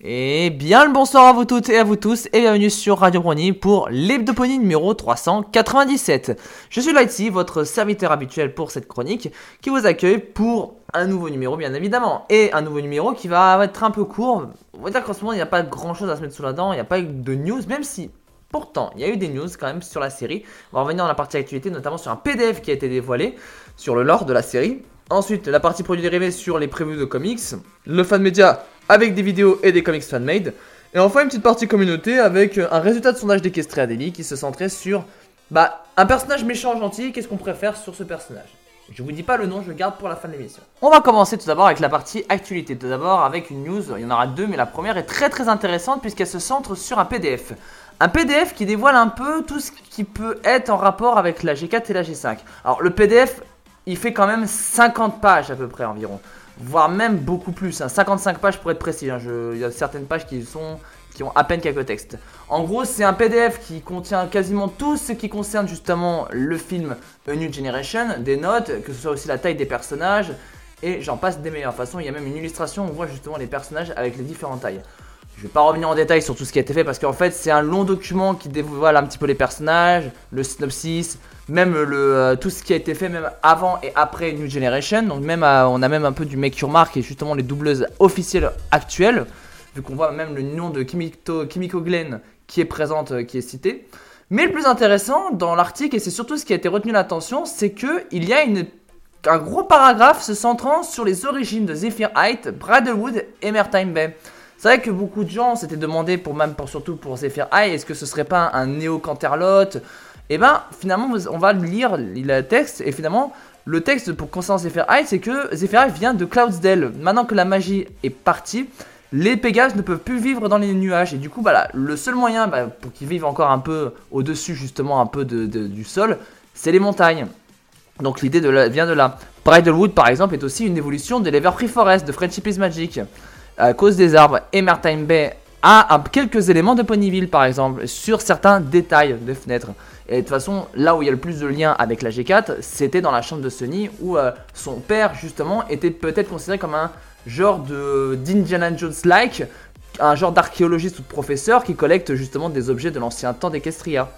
Et bien le bonsoir à vous toutes et à vous tous et bienvenue sur Radio Brony pour l'hebdoponie numéro 397. Je suis Lighty, votre serviteur habituel pour cette chronique qui vous accueille pour un nouveau numéro bien évidemment et un nouveau numéro qui va être un peu court. On va dire qu'en ce moment il n'y a pas grand chose à se mettre sous la dent, il n'y a pas de news même si Pourtant, il y a eu des news quand même sur la série. On va revenir dans la partie actualité, notamment sur un PDF qui a été dévoilé sur le lore de la série. Ensuite, la partie produits dérivés sur les previews de comics. Le fan média avec des vidéos et des comics fan-made. Et enfin, une petite partie communauté avec un résultat de sondage d'Equestria Daily qui se centrait sur bah, un personnage méchant gentil. Qu'est-ce qu'on préfère sur ce personnage? Je vous dis pas le nom, je le garde pour la fin de l'émission. On va commencer tout d'abord avec la partie actualité. Tout d'abord avec une news, il y en aura deux, mais la première est très très intéressante puisqu'elle se centre sur un PDF. Un PDF qui dévoile un peu tout ce qui peut être en rapport avec la G4 et la G5. Alors le PDF, il fait quand même 50 pages à peu près environ voire même beaucoup plus. 55 hein. pages pour être précis. Hein. il y a certaines pages qui ont à peine quelques textes. En gros, c'est un PDF qui contient quasiment tout ce qui concerne justement le film A New Generation, des notes, que ce soit aussi la taille des personnages, et j'en passe des meilleures façons. Il y a même une illustration où on voit justement les personnages avec les différentes tailles. Je vais pas revenir en détail sur tout ce qui a été fait parce qu'en fait c'est un long document qui dévoile un petit peu les personnages, le synopsis, même le, euh, tout ce qui a été fait même avant et après New Generation. Donc même euh, on a même un peu du make your mark et justement les doubleuses officielles actuelles, vu qu'on voit même le nom de Kimiko, Glenn qui est présente, euh, qui est cité. Mais le plus intéressant dans l'article, et c'est surtout ce qui a été retenu l'attention, c'est que il y a un gros paragraphe se centrant sur les origines de Zephyr Height, Bradleywood et Mertime Bay. C'est vrai que beaucoup de gens s'étaient demandé, pour surtout pour Zephyr High, est-ce que ce serait pas un Néo Canterlot Et eh ben finalement on va lire le texte et finalement le texte pour concernant Zephyr High c'est que Zephyr High vient de Cloudsdale. Maintenant que la magie est partie, les Pégases ne peuvent plus vivre dans les nuages et du coup le seul moyen bah, pour qu'ils vivent encore un peu au-dessus justement un peu du sol, c'est les montagnes. Donc l'idée vient de là. Bridalwood par exemple est aussi une évolution de l'Everfree Forest de Friendship is Magic à cause des arbres. Et Martin Bay a quelques éléments de Ponyville par exemple sur certains détails de fenêtres. Et de toute façon, là où il y a le plus de liens avec la G4, c'était dans la chambre de Sony où euh, son père justement était peut-être considéré comme un genre de d'Indiana Jones-like, un genre d'archéologiste ou de professeur qui collecte justement des objets de l'ancien temps d'Equestria.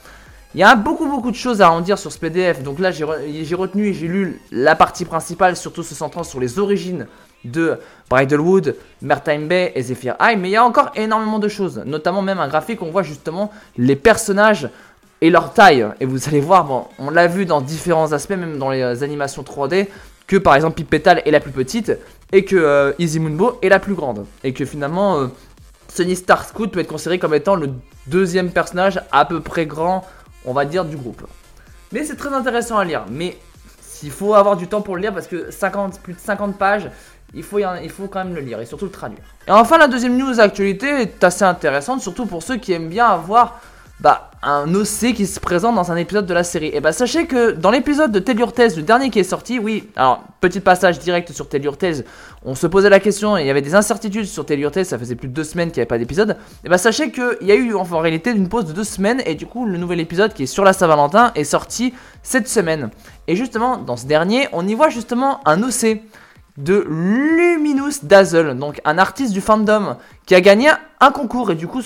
Il y a beaucoup beaucoup de choses à en dire sur ce PDF, donc là j'ai retenu et j'ai lu la partie principale, surtout se centrant sur les origines de Bridalwood, Mertime Bay et Zephyr High, mais il y a encore énormément de choses, notamment même un graphique où on voit justement les personnages et leur taille. Et vous allez voir, bon, on l'a vu dans différents aspects, même dans les euh, animations 3D, que par exemple Pipetal est la plus petite et que euh, Easy Moonbo est la plus grande. Et que finalement, euh, Sunny Star Scout peut être considéré comme étant le deuxième personnage à peu près grand, on va dire, du groupe. Mais c'est très intéressant à lire. Mais il faut avoir du temps pour le lire parce que 50, plus de 50 pages, il faut, il faut quand même le lire et surtout le traduire. Et enfin, la deuxième news actualité est assez intéressante, surtout pour ceux qui aiment bien avoir bah, un OC qui se présente dans un épisode de la série. Et bah sachez que dans l'épisode de Tell Your le dernier qui est sorti, oui, alors petit passage direct sur Tell Your on se posait la question, et il y avait des incertitudes sur Tell Your ça faisait plus de deux semaines qu'il n'y avait pas d'épisode. Et bah sachez qu'il y a eu en réalité une pause de deux semaines, et du coup le nouvel épisode qui est sur la Saint-Valentin est sorti cette semaine. Et justement, dans ce dernier, on y voit justement un OC de Luminous Dazzle, donc un artiste du fandom qui a gagné un concours et du coup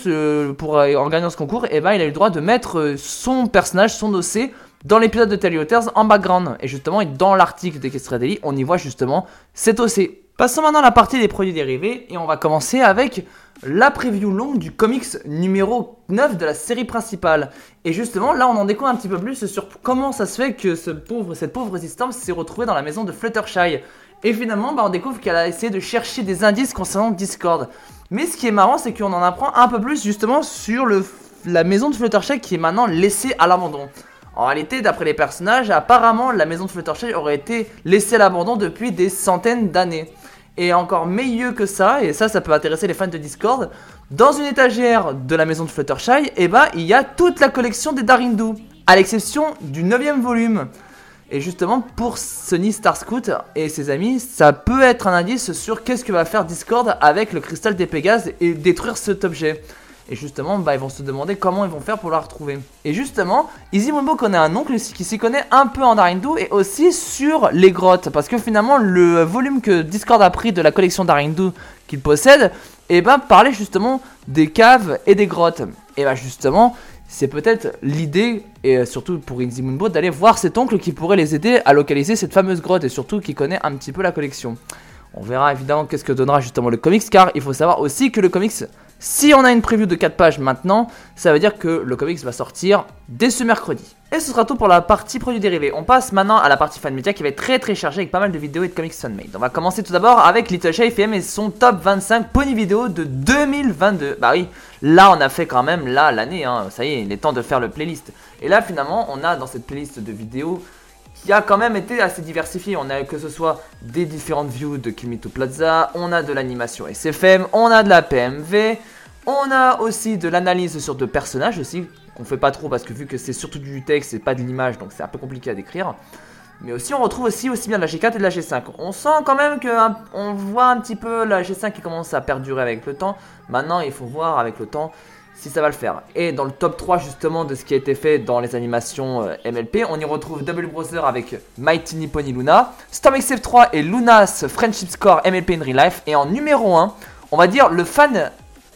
pour, euh, en gagnant ce concours, eh ben, il a eu le droit de mettre euh, son personnage, son OC dans l'épisode de Teleoters en background. Et justement, dans l'article d'Equestria Daily, on y voit justement cet OC. Passons maintenant à la partie des produits dérivés et on va commencer avec la preview longue du comics numéro 9 de la série principale. Et justement, là, on en découvre un petit peu plus sur comment ça se fait que ce pauvre, cette pauvre résistance s'est retrouvée dans la maison de Fluttershy. Et finalement, bah, on découvre qu'elle a essayé de chercher des indices concernant Discord. Mais ce qui est marrant, c'est qu'on en apprend un peu plus justement sur la maison de Fluttershy qui est maintenant laissée à l'abandon. En réalité, d'après les personnages, apparemment, la maison de Fluttershy aurait été laissée à l'abandon depuis des centaines d'années. Et encore meilleur que ça, et ça, ça peut intéresser les fans de Discord, dans une étagère de la maison de Fluttershy, eh ben, il y a toute la collection des Darindu, à l'exception du 9 volume. Et justement, pour Sony Star Scout et ses amis, ça peut être un indice sur qu'est-ce que va faire Discord avec le cristal des Pégases et détruire cet objet. Et justement, bah, ils vont se demander comment ils vont faire pour la retrouver. Et justement, Izimumbo connaît un oncle qui s'y connaît un peu en Darindu et aussi sur les grottes. Parce que finalement, le volume que Discord a pris de la collection Darindu qu'il possède, et ben parler justement des caves et des grottes. Et ben justement, c'est peut-être l'idée, et surtout pour Inzimunbo, d'aller voir cet oncle qui pourrait les aider à localiser cette fameuse grotte et surtout qui connaît un petit peu la collection. On verra évidemment qu'est-ce que donnera justement le comics, car il faut savoir aussi que le comics, si on a une preview de 4 pages maintenant, ça veut dire que le comics va sortir dès ce mercredi. Et ce sera tout pour la partie produits dérivés. On passe maintenant à la partie fan media qui va être très très chargée avec pas mal de vidéos et de comics fan-made. On va commencer tout d'abord avec Little FM et son top 25 pony vidéo de 2022. Bah oui, là on a fait quand même là l'année, hein. ça y est, il est temps de faire le playlist. Et là finalement on a dans cette playlist de vidéos qui a quand même été assez diversifié. On a que ce soit des différentes views de Kimito Plaza, on a de l'animation SFM, on a de la PMV, on a aussi de l'analyse sur deux personnages aussi, qu'on fait pas trop parce que vu que c'est surtout du texte et pas de l'image, donc c'est un peu compliqué à décrire. Mais aussi on retrouve aussi, aussi bien de la G4 et de la G5. On sent quand même que on voit un petit peu la G5 qui commence à perdurer avec le temps. Maintenant il faut voir avec le temps si ça va le faire. Et dans le top 3 justement de ce qui a été fait dans les animations euh, MLP, on y retrouve Double Brother avec Mighty Pony Luna, Storm XF3 et Luna's Friendship Score MLP in Real Life. Et en numéro 1, on va dire le fan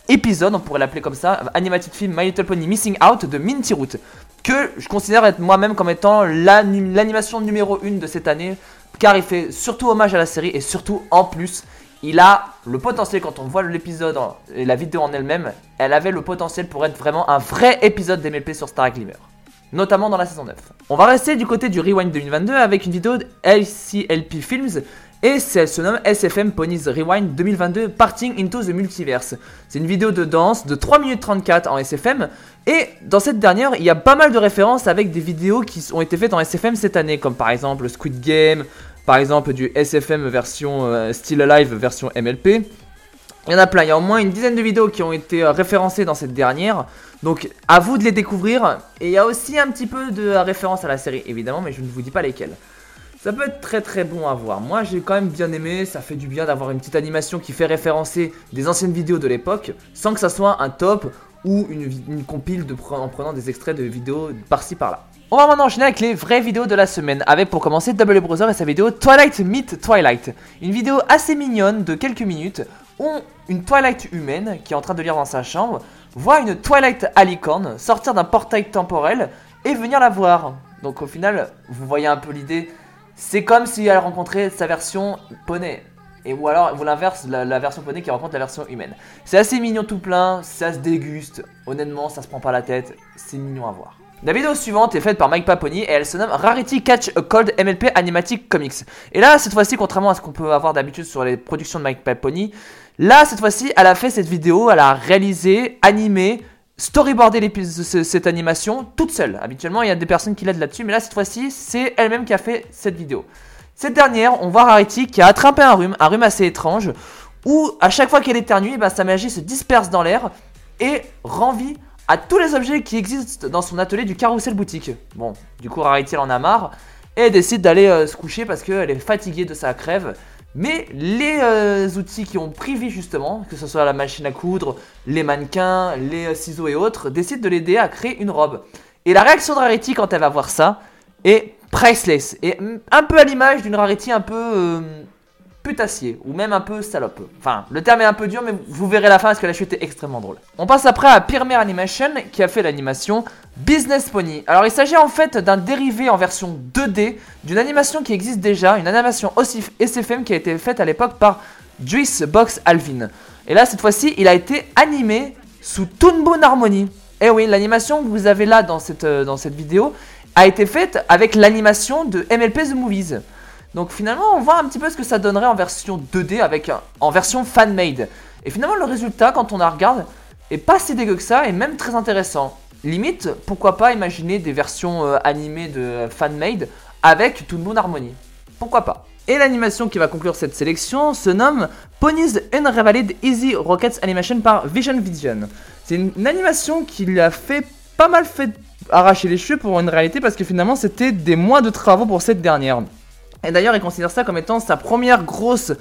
épisode, on pourrait l'appeler comme ça, animated film My Little Pony Missing Out de Minty Root, que je considère moi-même comme étant l'animation numéro 1 de cette année, car il fait surtout hommage à la série et surtout en plus, il a le potentiel, quand on voit l'épisode et la vidéo en elle-même, elle avait le potentiel pour être vraiment un vrai épisode d'MLP sur Star Glimmer. Notamment dans la saison 9. On va rester du côté du Rewind 2022 avec une vidéo de LCLP Films et elle se nomme SFM Ponies Rewind 2022 Parting into the Multiverse. C'est une vidéo de danse de 3 minutes 34 en SFM. Et dans cette dernière, il y a pas mal de références avec des vidéos qui ont été faites en SFM cette année, comme par exemple Squid Game, par exemple du SFM version euh, Still Alive version MLP. Il y en a plein, il y a au moins une dizaine de vidéos qui ont été euh, référencées dans cette dernière. Donc à vous de les découvrir. Et il y a aussi un petit peu de référence à la série, évidemment, mais je ne vous dis pas lesquelles. Ça peut être très très bon à voir. Moi j'ai quand même bien aimé, ça fait du bien d'avoir une petite animation qui fait référencer des anciennes vidéos de l'époque, sans que ça soit un top ou une, compile de, en prenant des extraits de vidéos par-ci par-là. On va maintenant enchaîner avec les vraies vidéos de la semaine, avec pour commencer Double Brother et sa vidéo Twilight Meet Twilight. Une vidéo assez mignonne de quelques minutes où une Twilight humaine qui est en train de lire dans sa chambre voit une Twilight alicorne sortir d'un portail temporel et venir la voir. Donc au final, vous voyez un peu l'idée c'est comme si elle rencontrait sa version poney. Et ou alors, ou l'inverse, la, version poney qui rencontre la version humaine. C'est assez mignon tout plein, ça se déguste. Honnêtement, ça se prend pas la tête. C'est mignon à voir. La vidéo suivante est faite par Mike Paponi et elle se nomme Rarity Catch a Cold MLP Animatic Comics. Et là, cette fois-ci, contrairement à ce qu'on peut avoir d'habitude sur les productions de Mike Paponi, là, cette fois-ci, elle a fait cette vidéo, elle a réalisé, animé, storyboarder cette animation toute seule. Habituellement, il y a des personnes qui l'aident là-dessus, mais là, cette fois-ci, c'est elle-même qui a fait cette vidéo. Cette dernière, on voit Rarity qui a attrapé un rhume, un rhume assez étrange, où à chaque fois qu'elle éternue, bah, sa magie se disperse dans l'air et rend vie à tous les objets qui existent dans son atelier du carrousel boutique. Bon, du coup, Rarity elle en a marre et décide d'aller euh, se coucher parce qu'elle est fatiguée de sa crève. Mais les euh, outils qui ont pris vie justement, que ce soit la machine à coudre, les mannequins, les euh, ciseaux et autres, décident de l'aider à créer une robe. Et la réaction de Rarity quand elle va voir ça est priceless. Et un peu à l'image d'une Rarity un peu euh, putassier, ou même un peu salope. Enfin, le terme est un peu dur, mais vous verrez la fin parce que la chute est extrêmement drôle. On passe après à Pyrmare Animation qui a fait l'animation Business Pony. Alors il s'agit en fait d'un dérivé en version 2D d'une animation qui existe déjà, une animation aussi SFM qui a été faite à l'époque par Juice Box Alvin. Et là cette fois-ci il a été animé sous Toonboom Harmony. Et eh oui, l'animation que vous avez là dans cette, euh, dans cette vidéo a été faite avec l'animation de MLP The Movies. Donc finalement on voit un petit peu ce que ça donnerait en version 2D avec en version fan-made. Et finalement le résultat quand on la regarde est pas si dégueu que ça et même très intéressant. Limite, pourquoi pas imaginer des versions euh, animées de fan-made avec tout le monde harmonie. Pourquoi pas Et l'animation qui va conclure cette sélection se nomme Ponies Unraveled Easy Rockets Animation par Vision Vision. C'est une, animation qui a fait pas mal fait arracher les cheveux pour une réalité parce que finalement c'était des mois de travaux pour cette dernière. Et d'ailleurs il considère ça comme étant sa première grosse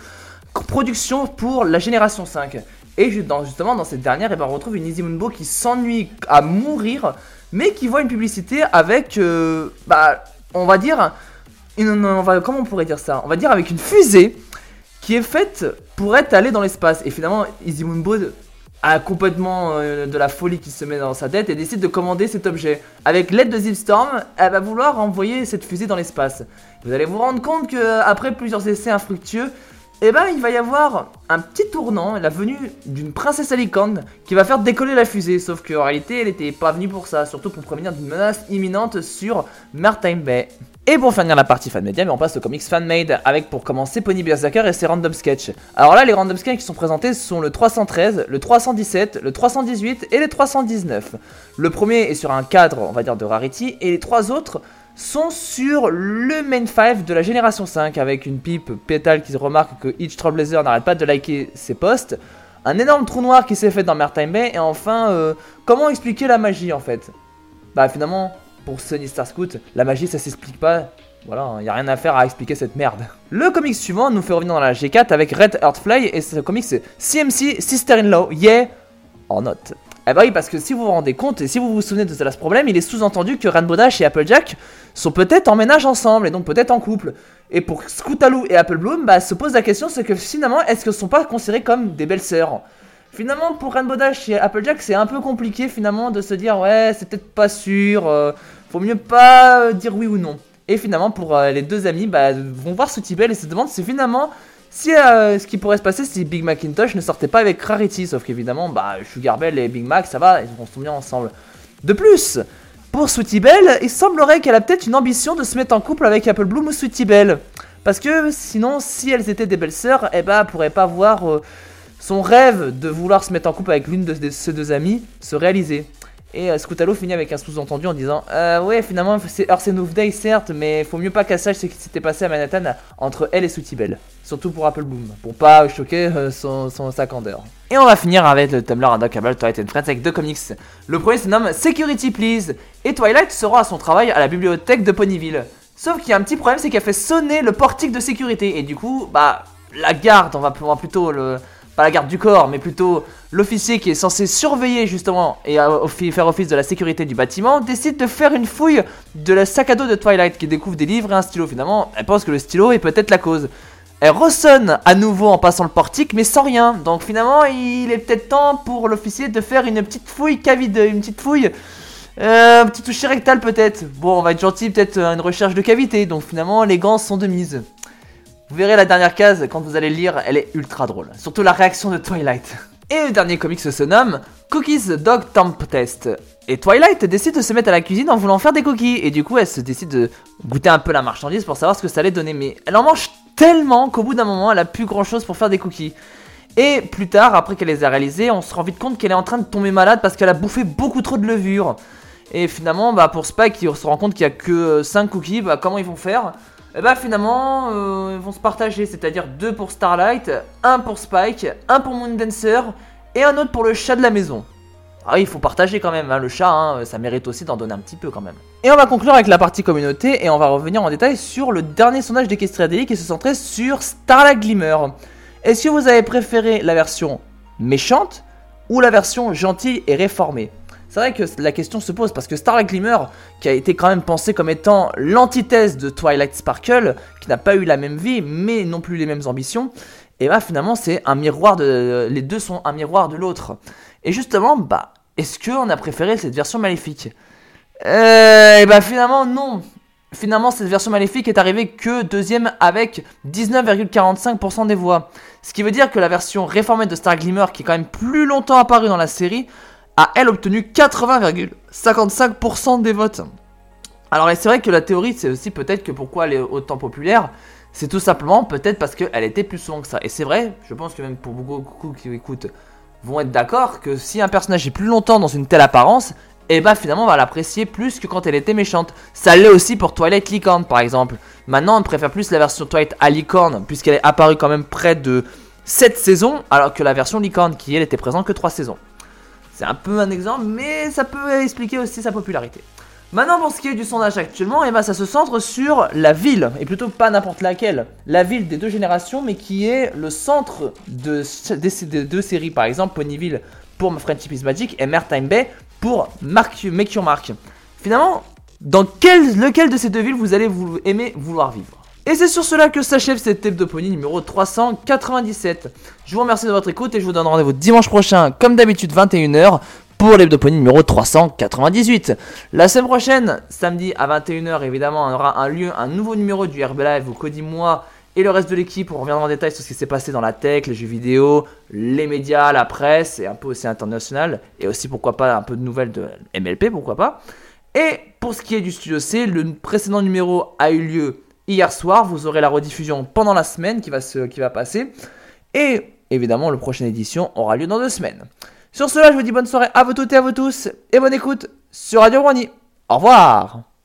production pour la génération 5. Et justement, dans cette dernière, eh ben, on retrouve une Izimunbo qui s'ennuie à mourir, mais qui voit une publicité avec, euh, bah, on va dire, on va, comment on pourrait dire ça? On va dire avec une fusée qui est faite pourrait aller dans l'espace. Et finalement, Moonboard a complètement euh, de la folie qui se met dans sa tête et décide de commander cet objet. Avec l'aide de Zipstorm, elle va vouloir envoyer cette fusée dans l'espace. Vous allez vous rendre compte que après plusieurs essais infructueux, eh ben il va y avoir un petit tournant, la venue d'une princesse alicante qui va faire décoller la fusée, sauf qu'en réalité elle n'était pas venue pour ça, surtout pour prévenir d'une menace imminente sur Maritime Bay. Et pour finir la partie fan mais on passe au comics fan made avec pour commencer Pony Berserker et ses random sketch. Alors là, les random sketch qui sont présentés sont le 313, le 317, le 318 et le 319. Le premier est sur un cadre, on va dire, de Rarity, et les trois autres sont sur le main 5 de la génération 5 avec une pipe pétale qui remarque que Each Trailblazer n'arrête pas de liker ses posts, un énorme trou noir qui s'est fait dans Maritime Bay et enfin euh, comment expliquer la magie en fait? Bah finalement pour Sunny Star Scout, la magie ça s'explique pas. Voilà, il a rien à faire à expliquer cette merde. Le comic suivant nous fait revenir dans la G4 avec Red Earthfly et ce comic c'est CMC Sister-in-Law, yeah or not. Eh bah oui, parce que si vous vous rendez compte et si vous vous souvenez de ce problème, il est sous-entendu que Rainbow Dash et Applejack sont peut-être en ménage ensemble et donc peut-être en couple. Et pour Scootaloo et Apple Bloom, bah, se pose la question c'est que finalement, est-ce qu'elles sont pas considérées comme des belles sœurs? Finalement, pour Rainbow Dash et Applejack, c'est un peu compliqué finalement de se dire ouais, c'est peut-être pas sûr. Euh, faut mieux pas euh, dire oui ou non. Et finalement, pour euh, les deux amis, bah, vont voir Bell et se demandent si finalement, si euh, ce qui pourrait se passer si Big Macintosh ne sortait pas avec Rarity. Sauf qu'évidemment, bah, Sugar Bell et Big Mac, ça va, ils vont se bien ensemble. De plus, pour Sweetie Belle, il semblerait qu'elle a peut-être une ambition de se mettre en couple avec Apple Bloom ou Sweetie Belle. Parce que sinon, si elles étaient des belles sœurs, eh bah, pourrait pas voir son rêve de vouloir se mettre en couple avec l'une de, de ses deux amies se réaliser. Et euh, Scutalo finit avec un sous-entendu en disant euh, Ouais, finalement, c'est Earth of Day, certes, mais faut mieux pas qu'elle sache ce qui s'était passé à Manhattan entre elle et Bell. Surtout pour Apple Boom, pour pas choquer euh, son, son, sa candeur. Et on va finir avec le Tumblr Undockable Twilight and Friends avec deux comics. Le premier se nomme Security Please, et Twilight sera à son travail à la bibliothèque de Ponyville. Sauf qu'il y a un petit problème, c'est qu'elle fait sonner le portique de sécurité, et du coup, bah, la garde, on va plutôt le pas la garde du corps, mais plutôt l'officier qui est censé surveiller justement et faire office de la sécurité du bâtiment, décide de faire une fouille de la sac à dos de Twilight qui découvre des livres et un stylo. Finalement, elle pense que le stylo est peut-être la cause. Elle ressonne à nouveau en passant le portique, mais sans rien. Donc finalement, il est peut-être temps pour l'officier de faire une petite fouille cavide, une petite fouille. Euh, un petit toucher rectal peut-être. Bon, on va être gentil, peut-être une recherche de cavité. Donc finalement, les gants sont de mise. Vous verrez la dernière case, quand vous allez lire, elle est ultra drôle. Surtout la réaction de Twilight. Et le dernier comic se nomme Cookies Dog Temp Test. Et Twilight décide de se mettre à la cuisine en voulant faire des cookies. Et du coup, elle se décide de goûter un peu la marchandise pour savoir ce que ça allait donner. Mais elle en mange tellement qu'au bout d'un moment, elle a plus grand chose pour faire des cookies. Et plus tard, après qu'elle les a réalisés, on se rend vite compte qu'elle est en train de tomber malade parce qu'elle a bouffé beaucoup trop de levure. Et finalement, bah, pour Spike, il se rend compte qu'il n'y a que 5 cookies. Bah, comment ils vont faire? Et eh bah finalement, euh, ils vont se partager, c'est-à-dire deux pour Starlight, un pour Spike, un pour Moondancer et un autre pour le chat de la maison. Ah oui, il faut partager quand même, hein, le chat, hein, ça mérite aussi d'en donner un petit peu quand même. Et on va conclure avec la partie communauté et on va revenir en détail sur le dernier sondage d'Equestria Daily qui se centrait sur Starlight Glimmer. Est-ce que vous avez préféré la version méchante ou la version gentille et réformée? C'est vrai que la question se pose parce que Starlight Glimmer, qui a été quand même pensé comme étant l'antithèse de Twilight Sparkle, qui n'a pas eu la même vie, mais non plus les mêmes ambitions, et bah finalement c'est un miroir de... Les deux sont un miroir de l'autre. Et justement, bah, est-ce qu'on a préféré cette version maléfique? Euh, Et bah finalement non. Finalement, cette version maléfique est arrivée que deuxième avec 19,45% des voix. Ce qui veut dire que la version réformée de Star Glimmer, qui est quand même plus longtemps apparue dans la série, a elle obtenu 80,55% des votes. Alors c'est vrai que la théorie c'est aussi peut-être que pourquoi elle est autant populaire, c'est tout simplement peut-être parce qu'elle était plus souvent que ça. Et c'est vrai, je pense que même pour beaucoup qui écoutent vont être d'accord que si un personnage est plus longtemps dans une telle apparence, et eh bah ben, finalement on va l'apprécier plus que quand elle était méchante. Ça l'est aussi pour Twilight Licorne par exemple. Maintenant on préfère plus la version Twilight à Licorne puisqu'elle est apparue quand même près de 7 saisons alors que la version Licorne qui elle était présente que 3 saisons. C'est un peu un exemple, mais ça peut expliquer aussi sa popularité. Maintenant, pour ce qui est du sondage actuellement, eh ben, ça se centre sur la ville, et plutôt pas n'importe laquelle. La ville des deux générations, mais qui est le centre de, des, deux séries, par exemple Ponyville pour Friendship is Magic et Time Bay pour Make Your Mark. Finalement, dans quel, lequel de ces deux villes vous allez vous aimer vouloir vivre? Et c'est sur cela que s'achève cette hebdoponie numéro 397. Je vous remercie de votre écoute et je vous donne rendez-vous dimanche prochain, comme d'habitude 21h, pour l'hebdoponie numéro 398. La semaine prochaine, samedi à 21h, évidemment, on aura un lieu, un nouveau numéro du RB Live où Cody, moi et le reste de l'équipe, on reviendra en détail sur ce qui s'est passé dans la tech, les jeux vidéo, les médias, la presse et un peu aussi international. Et aussi, pourquoi pas, un peu de nouvelles de MLP, pourquoi pas. Et pour ce qui est du Studio C, le précédent numéro a eu lieu hier soir. Vous aurez la rediffusion pendant la semaine qui va, se, passer. Et évidemment, la prochaine édition aura lieu dans deux semaines. Sur cela, je vous dis bonne soirée à vous toutes et à vous tous. Et bonne écoute sur Radio Brony. Au revoir